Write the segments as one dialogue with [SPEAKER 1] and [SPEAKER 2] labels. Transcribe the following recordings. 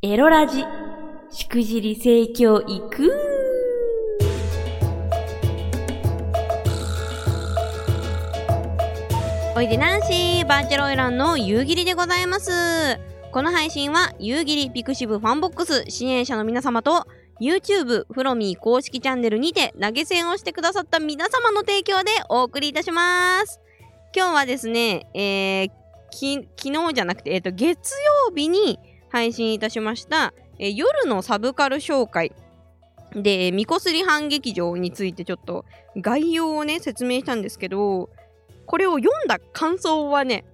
[SPEAKER 1] エロラジ、しくじり盛況いくおいでナンシー、バーチャルオイランの夕霧でございます。この配信は、夕霧ピクシブファンボックス支援者の皆様と、YouTube フロミー公式チャンネルにて投げ銭をしてくださった皆様の提供でお送りいたします。今日はですね、えー、き昨日じゃなくて、えっ、と、月曜日に配信いたしました、え夜のサブカル紹介で、みこすり反劇場についてちょっと概要をね、説明したんですけど、これを読んだ感想はね、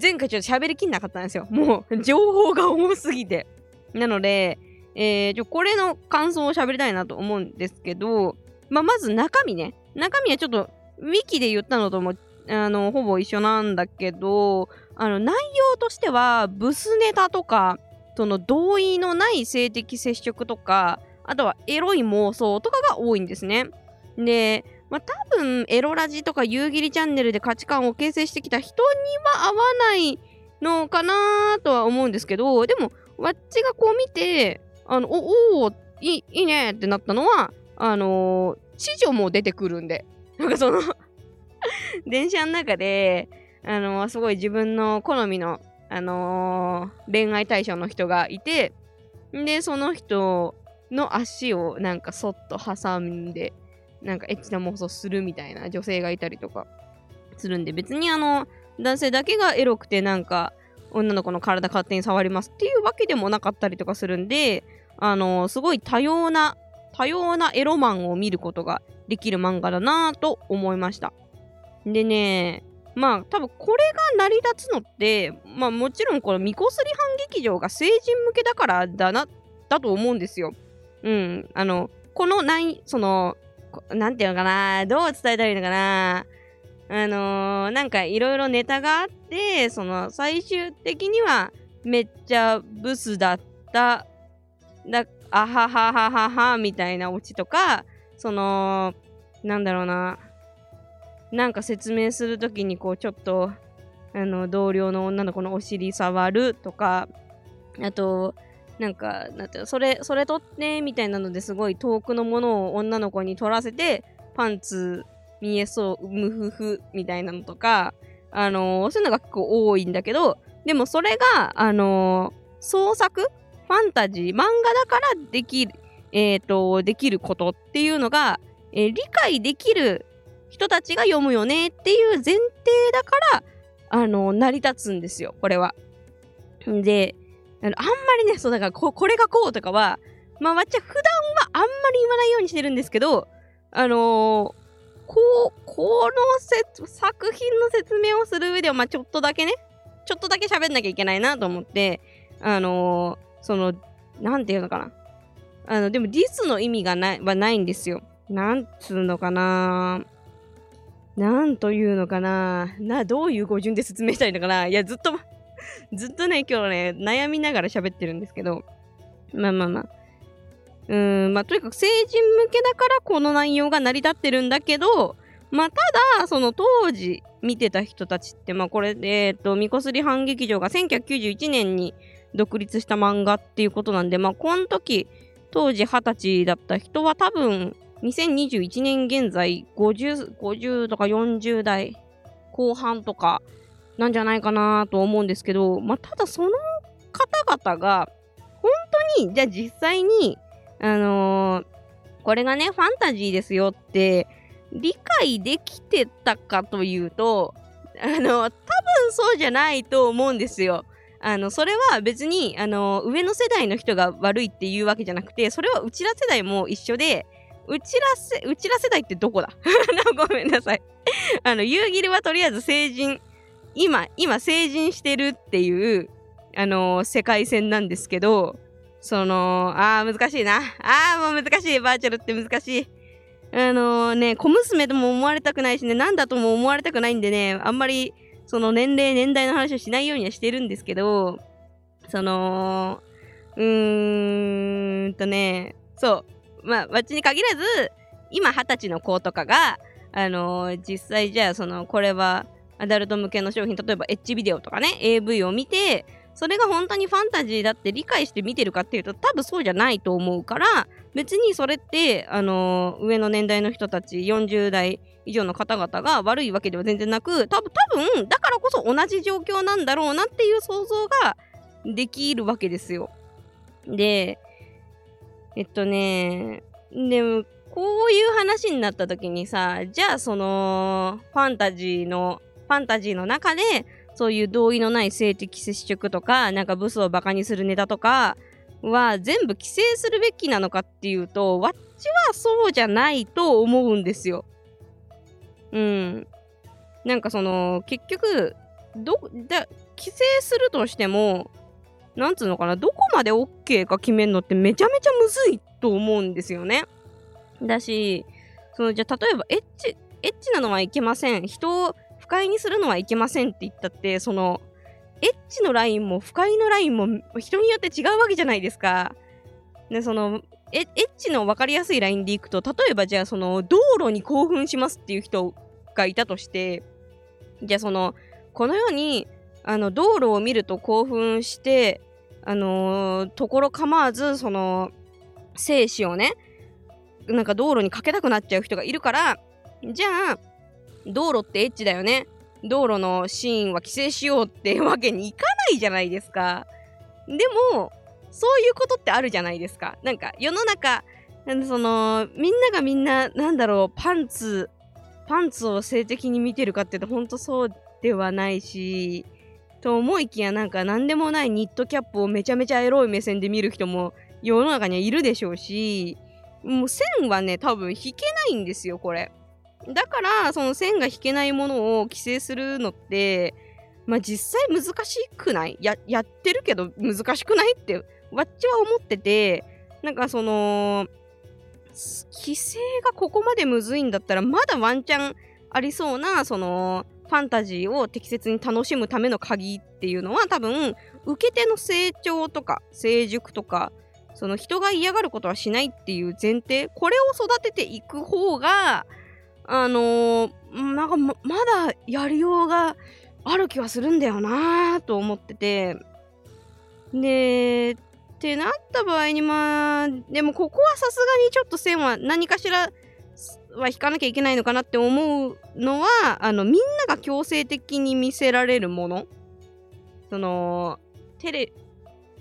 [SPEAKER 1] 前回ちょっと喋りきんなかったんですよ。もう、情報が多すぎて。なので、えー、ちょこれの感想を喋りたいなと思うんですけど、まあ、まず中身ね。中身はちょっと、ウィキで言ったのとも、あの、ほぼ一緒なんだけど、あの、内容としては、ブスネタとか、その同意のない性的接触とか、あとはエロい妄想とかが多いんですね。で、まあ、多分エロラジとか夕霧チャンネルで価値観を形成してきた人には合わないのかなとは思うんですけど、でも、わっちがこう見て、あの、おおいいいいねってなったのは、あのー、知女も出てくるんで、なんかその 電車の中で、あのーすごい自分の好みの、あのー恋愛対象の人がいて、で、その人の足をなんかそっと挟んで、なんかエッチな妄想するみたいな女性がいたりとかするんで、別にあの、男性だけがエロくてなんか、女の子の体勝手に触りますっていうわけでもなかったりとかするんで、あのすごい多様な、多様なエロマンを見ることができる漫画だなぁと思いました。でね、まあ多分これが成り立つのって、まあもちろんこのミコスリ反劇場が成人向けだからだな、だと思うんですよ。うん。あの、この内、その、こなんていうのかな、どう伝えたらいいのかな。あのーなんかいろいろネタがあって、その最終的にはめっちゃブスだった、だ、あはははははみたいなオチとか、その、なんだろうな、なんか説明するときにこうちょっと、あの、同僚の女の子のお尻触るとか、あと、なんか、なんてそれ、それ取って、みたいなのですごい遠くのものを女の子に取らせて、パンツ見えそう、ムフフみたいなのとか、あのーそういうのが結構多いんだけど、でもそれが、あのー創作ファンタジー、漫画だからできる、えっ、と、できることっていうのが、え理解できる人たちが読むよねっていう前提だから、あの成り立つんですよ、これは。で、あのあんまりね、そうだからこ、これがこうとかは、まあ、わっちゃ普段はあんまり言わないようにしてるんですけど、あのーこう、この作品の説明をする上では、まあ、ちょっとだけね、ちょっとだけ喋んなきゃいけないなと思って、あのーその、なんていうのかな。あの、でもディスの意味がない、はないんですよ。なんつうのかななんというのかな？な、どういう語順で説明したいのかな？いや、ずっと、ずっとね、今日ね、悩みながら喋ってるんですけど、まあまあまあ。うーん、まあとにかく成人向けだからこの内容が成り立ってるんだけど、まあただ、その当時見てた人たちって、まあこれ、えっ、と、みこすり反劇場が1991年に独立した漫画っていうことなんで、まあこの時、当時20歳だった人は多分、2021年現在50、50とか40代後半とかなんじゃないかなと思うんですけど、まあ、ただその方々が本当にじゃあ実際にあのーこれがねファンタジーですよって理解できてたかというとあの多分そうじゃないと思うんですよ。あのそれは別にあの上の世代の人が悪いっていうわけじゃなくてそれはうちら世代も一緒でうちらせうちら世代ってどこだ？ごめんなさい。あの夕霧はとりあえず成人今今成人してるっていうあの世界線なんですけどそのあー難しいな。あーもう難しい。バーチャルって難しい。あのね小娘とも思われたくないしね。なんだとも思われたくないんでね。あんまりその年齢年代の話をしないようにはしてるんですけどそのうーんとねそう。まあわっちに限らず今二十歳の子とかがあのー実際じゃあそのこれはアダルト向けの商品例えばエッジビデオとかね AV を見てそれが本当にファンタジーだって理解して見てるかっていうと多分そうじゃないと思うから別にそれってあのー、上の年代の人たち40代以上の方々が悪いわけでは全然なく多分多分だからこそ同じ状況なんだろうなっていう想像ができるわけですよ。でえっとねでもこういう話になった時にさじゃあそのファンタジーのファンタジーの中でそういう同意のない性的接触とかなんかブスをバカにするネタとかは全部規制するべきなのかっていうとわっちはそうじゃないと思うんですよ。うん。なんかその結局どだ規制するとしてもなんつうのかなどこまで OK か決めるのってめちゃめちゃむずいと思うんですよね。だしそのじゃあ例えばエッチエッチなのはいけません人を不快にするのはいけませんって言ったってそのエッチのラインも不快のラインも人によって違うわけじゃないですか。でそのエッチの分かりやすいラインでいくと例えばじゃあその道路に興奮しますっていう人がいたとしてじゃあそのこのようにあの道路を見ると興奮してあのー、ところ構わずその生死をねなんか道路にかけたくなっちゃう人がいるからじゃあ道路ってエッチだよね。道路のシーンは規制しようってわけにいかないじゃないですか。でもそういうことってあるじゃないですか。なんか世の中そのみんながみんななんだろうパンツパンツを性的に見てるかって言うとほんとそうではないしと思いきやなんか何でもないニットキャップをめちゃめちゃエロい目線で見る人も世の中にはいるでしょうしもう線はね多分引けないんですよこれ。だからその線が引けないものを規制するのってまあ実際難しくない？ややってるけど難しくないってわっちは思っててなんかその規制がここまでむずいんだったらまだワンチャンありそうなそのファンタジーを適切に楽しむための鍵っていうのは多分受け手の成長とか成熟とかその人が嫌がることはしないっていう前提これを育てていく方があのー、なんかままだやりようがある気はするんだよなと思ってて。でってなった場合にまあでもここはさすがにちょっと線は何かしらは引かなきゃいけないのかなって思うのはあのみんなが強制的に見せられるもの。そのテレ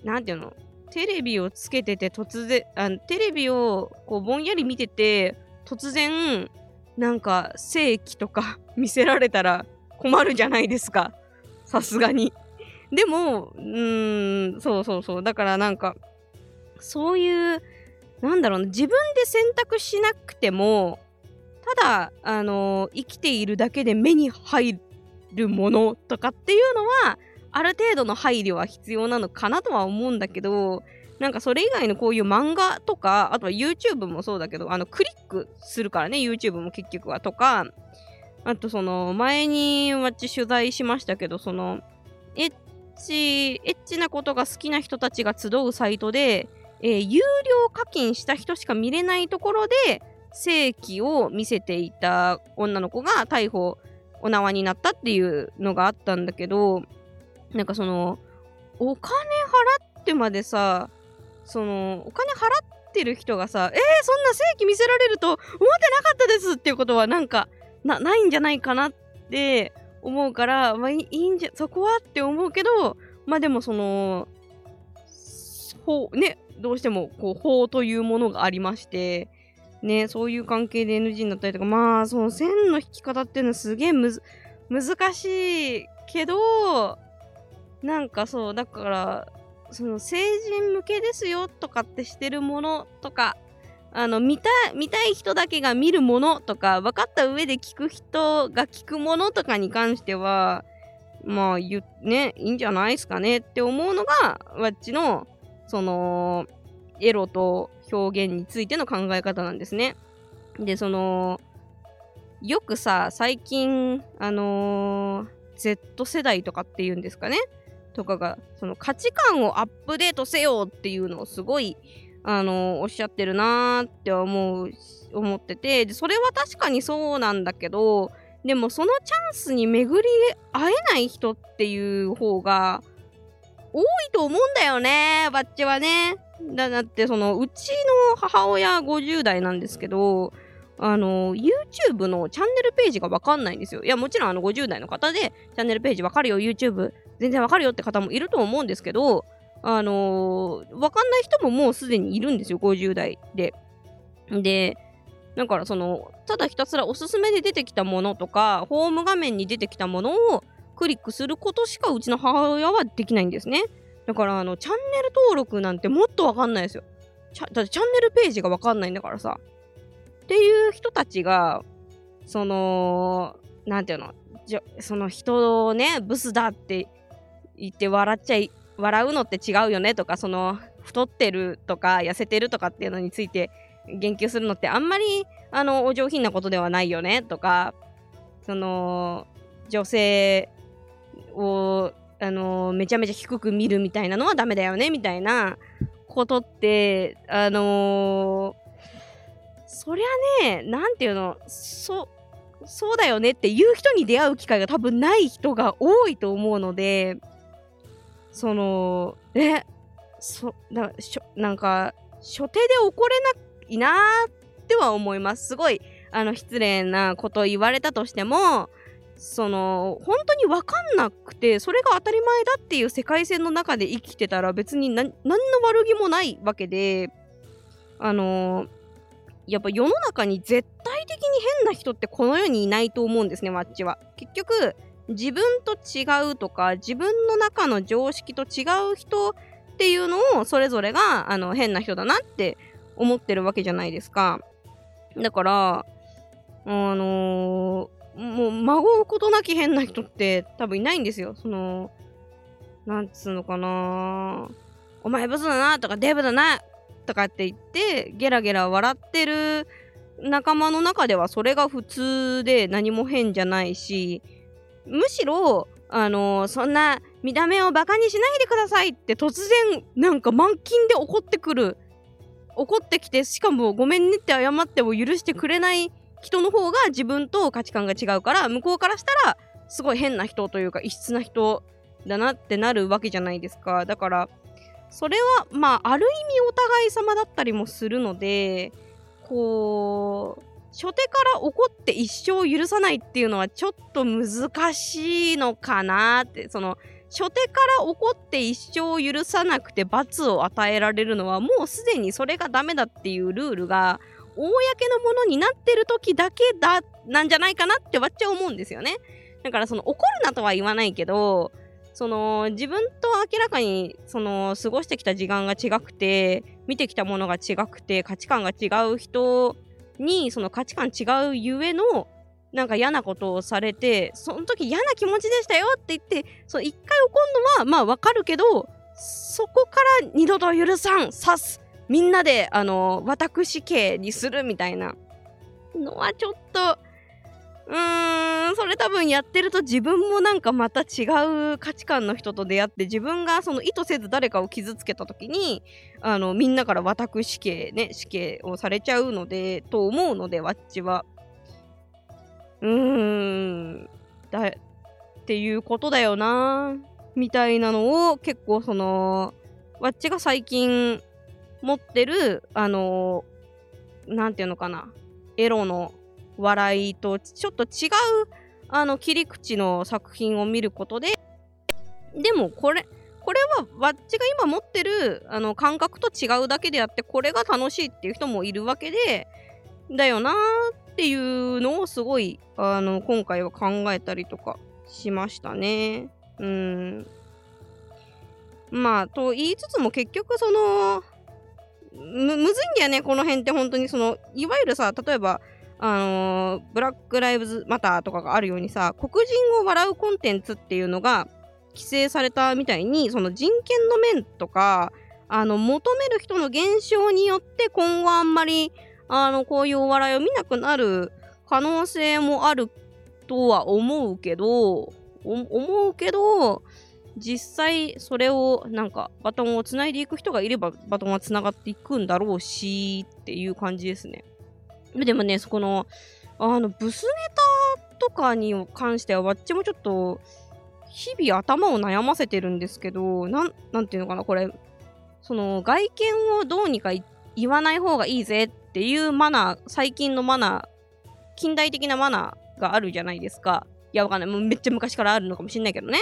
[SPEAKER 1] なんていうの？テレビをつけてて突然あテレビをこうぼんやり見てて突然なんか正規とか 見せられたら困るじゃないですか。さすがに。でもうーんそうそうそう。だからなんかそういうなんだろうな自分で選択しなくてもただあの生きているだけで目に入るものとかっていうのはある程度の配慮は必要なのかなとは思うんだけどなんかそれ以外のこういう漫画とかあとは YouTube もそうだけどあのクリックするからね YouTube も結局はとかあとその前に私取材しましたけどそのエッチエッチなことが好きな人たちが集うサイトで、えー、有料課金した人しか見れないところで正規を見せていた女の子が逮捕お縄になったっていうのがあったんだけどなんかそのお金払ってまでさそのお金払ってる人がさえー、そんな正規見せられると思ってなかったですっていうことはなんかないんじゃないかなって思うから、まあ、いいんじゃそこはって思うけどまあでもその法ねどうしてもこう法というものがありましてねそういう関係で NG になったりとかまあその線の引き方っていうのはすげえむず難しいけどなんかそうだからその成人向けですよとかってしてるものとかあの見た見たい人だけが見るものとか分かった上で聞く人が聞くものとかに関してはまあ言ねいいんじゃないですかねって思うのがわっちのそのエロと表現についての考え方なんですね。でそのよくさ最近あのー、Z 世代とかっていうんですかねとかがその価値観をアップデートせよっていうのをすごいあのおっしゃってるなーって思う思っててでそれは確かにそうなんだけどでもそのチャンスに巡り会えない人っていう方が多いと思うんだよね、バッチはね。だだってそのうちの母親50代なんですけどあの YouTube のチャンネルページがわかんないんですよ。いやもちろんあの50代の方でチャンネルページわかるよ YouTube 全然わかるよって方もいると思うんですけどあのー、わかんない人ももうすでにいるんですよ50代で。でだからそのただひたすらおすすめで出てきたものとかホーム画面に出てきたものをクリックすることしかうちの母親はできないんですね。だからあのチャンネル登録なんてもっとわかんないですよ。だってチャンネルページがわかんないんだからさ。っていう人たちがそのなんていうの？じその人をねブスだって言って笑っちゃい笑うのって違うよねとかその太ってるとか痩せてるとかっていうのについて言及するのってあんまりあのお上品なことではないよねとかその女性をあのめちゃめちゃ低く見るみたいなのはダメだよねみたいなことってあのー、そりゃね何て言うのそそうだよねっていう人に出会う機会が多分ない人が多いと思うのでそのえそだしょなんか初手で怒れないなっては思います。すごいあの失礼なこと言われたとしてもその本当に分かんなくてそれが当たり前だっていう世界線の中で生きてたら別に何の悪気もないわけであのやっぱ世の中に絶対的に変な人ってこの世にいないと思うんですねマッチは。結局自分と違うとか自分の中の常識と違う人っていうのをそれぞれがあの変な人だなって思ってるわけじゃないですか。だからあのーもう、孫うことなき変な人って多分いないんですよ。その、なんつうのかなお前ブスだなとかデブだなとかって言って、ゲラゲラ笑ってる仲間の中ではそれが普通で何も変じゃないし、むしろ、あの、そんな見た目をバカにしないでくださいって突然なんか満勤で怒ってくる怒ってきてしかもごめんねって謝っても許してくれない人の方が自分と価値観が違うから向こうからしたらすごい変な人というか異質な人だなってなるわけじゃないですか。だからそれはまあある意味お互い様だったりもするのでこう初手から怒って一生許さないっていうのはちょっと難しいのかなってその初手から怒って一生許さなくて罰を与えられるのはもうすでにそれがダメだっていうルールが公のものになってる時だけだなんじゃないかなってわっちゃ思うんですよね。だからその怒るなとは言わないけどその自分と明らかにその過ごしてきた時間が違くて見てきたものが違くて価値観が違う人にその価値観違うゆえのなんか嫌なことをされてその時嫌な気持ちでしたよって言ってそう一回怒るのはまあわかるけどそこから二度と許さん刺すみんなであの私系にするみたいなのはちょっとうーんそれ多分やってると自分もなんかまた違う価値観の人と出会って自分がその意図せず誰かを傷つけた時にあのみんなから私刑ね死刑をされちゃうのでと思うのでわっちは。うーん。だっていうことだよなみたいなのを結構そのわっちが最近持ってる、あのー、なんていうのかな、エロの笑いとちょっと違う、あの、切り口の作品を見ることで、でもこれ、これはわっちが今持ってるあの感覚と違うだけであってこれが楽しいっていう人もいるわけでだよなーっていうのをすごいあの今回は考えたりとかしましたね。うん。まあと言いつつも結局そのむむずいんだよねこの辺って本当にそのいわゆるさ例えばあのー、ブラック・ライブズ・マターとかがあるようにさ黒人を笑うコンテンツっていうのが規制されたみたいにその人権の面とかあの求める人の減少によって今後あんまりあのこういうお笑いを見なくなる可能性もあるとは思うけど思うけど実際それをなんかバトンをつないでいく人がいればバトンはつながっていくんだろうしっていう感じですね。でもね、そこの、あの、ブスネタとかに関しては、わっちもちょっと日々頭を悩ませてるんですけど、なん、なんていうのかな、これ、その外見をどうにか言わない方がいいぜっていうマナー、最近のマナー、近代的なマナーがあるじゃないですか。いや、わかんない。もうめっちゃ昔からあるのかもしんないけどね。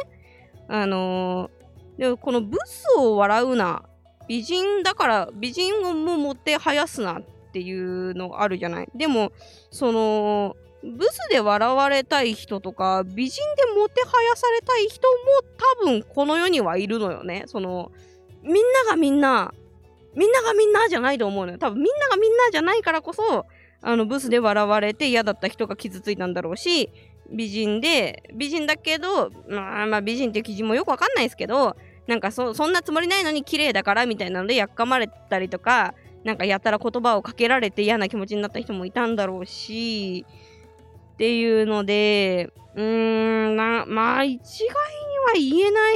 [SPEAKER 1] あのー、でもこのブスを笑うな、美人だから美人をももてはやすなっていうのがあるじゃない。でも、その、ブスで笑われたい人とか、美人でもてはやされたい人も多分この世にはいるのよね。その、みんながみんな、みんながみんなじゃないと思うのよ。多分みんながみんなじゃないからこそ、あの、ブスで笑われて嫌だった人が傷ついたんだろうし、美人で、美人だけど、まあ、まあ、美人っていう記事もよくわかんないですけど、なんかそそんなつもりないのに綺麗だからみたいなのでやっかまれたりとか、なんかやったら言葉をかけられて嫌な気持ちになった人もいたんだろうし、っていうので、うーん、な、まあ一概には言えない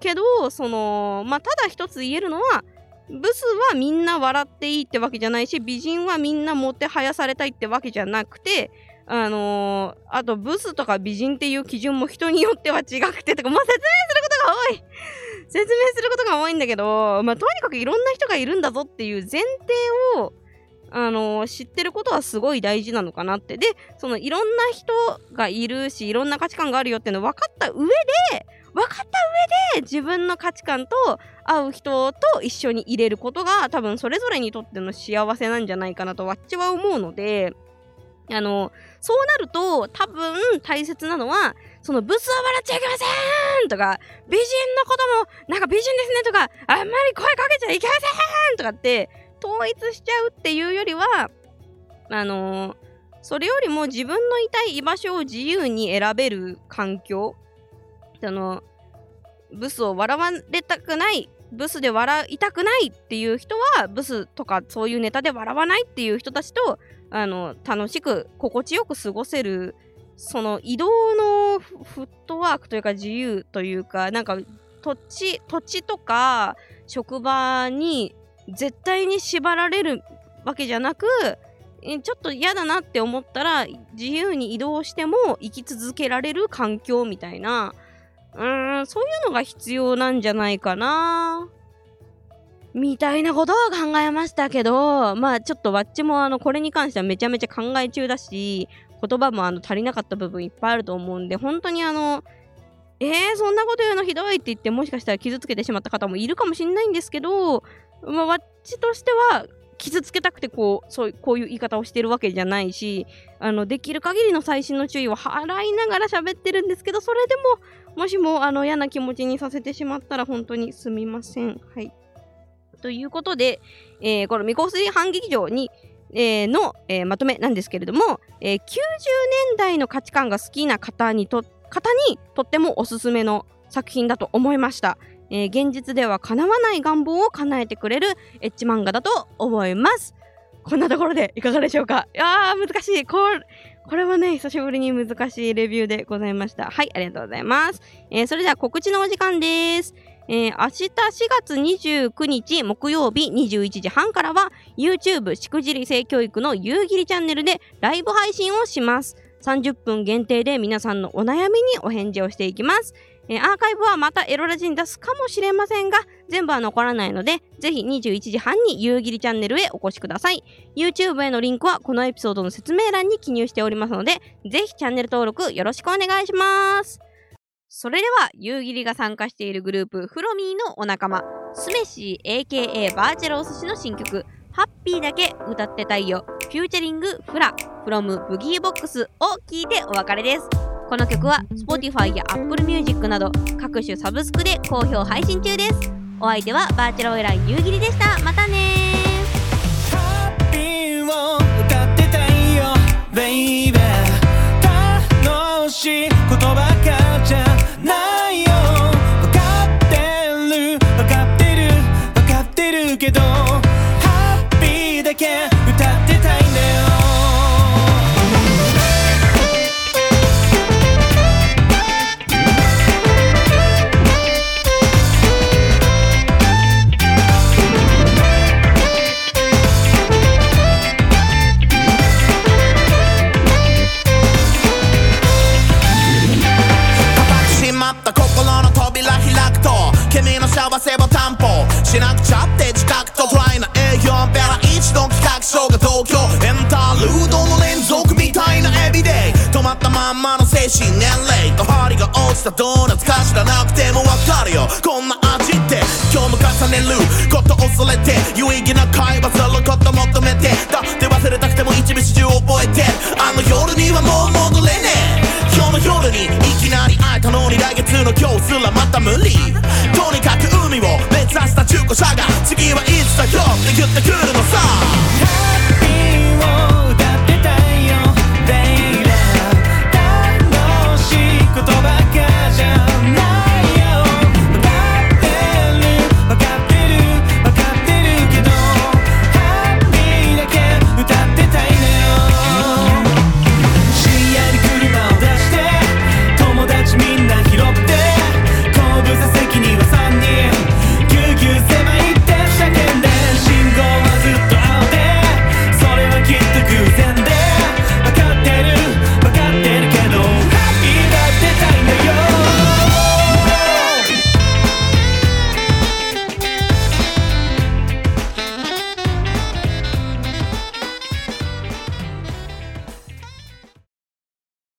[SPEAKER 1] けど、その、まあただ一つ言えるのは、ブスはみんな笑っていいってわけじゃないし、美人はみんなもてはやされたいってわけじゃなくて、あのー、あとブスとか美人っていう基準も人によっては違くてとか、まあ、説明することが多い説明することが多いんだけど、まあ、とにかくいろんな人がいるんだぞっていう前提を、あのー、知ってることはすごい大事なのかなって。で、そのいろんな人がいるし、いろんな価値観があるよっていうの分かった上で、分かった上で自分の価値観と合う人と一緒に入れることが多分それぞれにとっての幸せなんじゃないかなとわっちは思うので、あの、そうなると多分大切なのは、そのブスは笑っちゃいけませんとか、美人のこともなんか美人ですねとか、あんまり声かけちゃいけませんとかって統一しちゃうっていうよりは、あのそれよりも自分のいたい居場所を自由に選べる環境、あの、ブスを笑われたくない、ブスで笑いたくないっていう人は、ブスとかそういうネタで笑わないっていう人たちとあの楽しく心地よく過ごせるその移動のフットワークというか自由というかなんか土地土地とか職場に絶対に縛られるわけじゃなくちょっと嫌だなって思ったら自由に移動しても生き続けられる環境みたいな。うーんそういうのが必要なんじゃないかな。みたいなことを考えましたけど、まあちょっとわっちもあのこれに関してはめちゃめちゃ考え中だし、言葉もあの足りなかった部分いっぱいあると思うんで、本当にあの、えー、そんなこと言うのひどいって言って、もしかしたら傷つけてしまった方もいるかもしれないんですけど、まあ、わっちとしては、傷つけたくてこう、そうこういう言い方をしてるわけじゃないし、あの、できる限りの細心の注意を払いながら喋ってるんですけど、それでも、もしもあの嫌な気持ちにさせてしまったら本当にすみません。はい。ということで、えー、この未香水反劇場に、えー、の、えー、まとめなんですけれども、え、90年代の価値観が好きな方にと方にとってもおすすめの作品だと思いました、え、現実では叶わない願望を叶えてくれるエッジ漫画だと思います。こんなところでいかがでしょうか？いやー難しい。ここれはね久しぶりに難しいレビューでございました。はいありがとうございます、えー、それでは告知のお時間です。えー、明日4月29日木曜日21時半からは YouTube しくじり性教育の夕霧チャンネルでライブ配信をします。30分限定で皆さんのお悩みにお返事をしていきます。えー、アーカイブはまたエロラジに出すかもしれませんが、全部は残らないので、ぜひ21時半に夕霧チャンネルへお越しください。YouTube へのリンクはこのエピソードの説明欄に記入しておりますので、ぜひチャンネル登録よろしくお願いします。それでは、夕霧が参加しているグループ、フロミーのお仲間、スメシー AKA バーチャルお寿司の新曲、ハッピーだけ歌ってたいよ、フューチャリングフラ、フロムブギーボックスを聴いてお別れです。この曲は Spotify や Apple Music など各種サブスクで好評配信中です。お相手はバーチャルオイラ夕霧でした。またねー、言葉
[SPEAKER 2] 嬉しい年齢。と針が落ちたドーナツか知らなくてもわかるよ。こんな味って今日も重ねる。こと恐れて有意義な会話すること求めてだって忘れたくても一日中覚えてあの夜にはもう戻れねえ。今日の夜にいきなり会えたのに来月の今日すらまた無理。とにかく海を目指した中古車が次はいつだよって言ってくるのさ。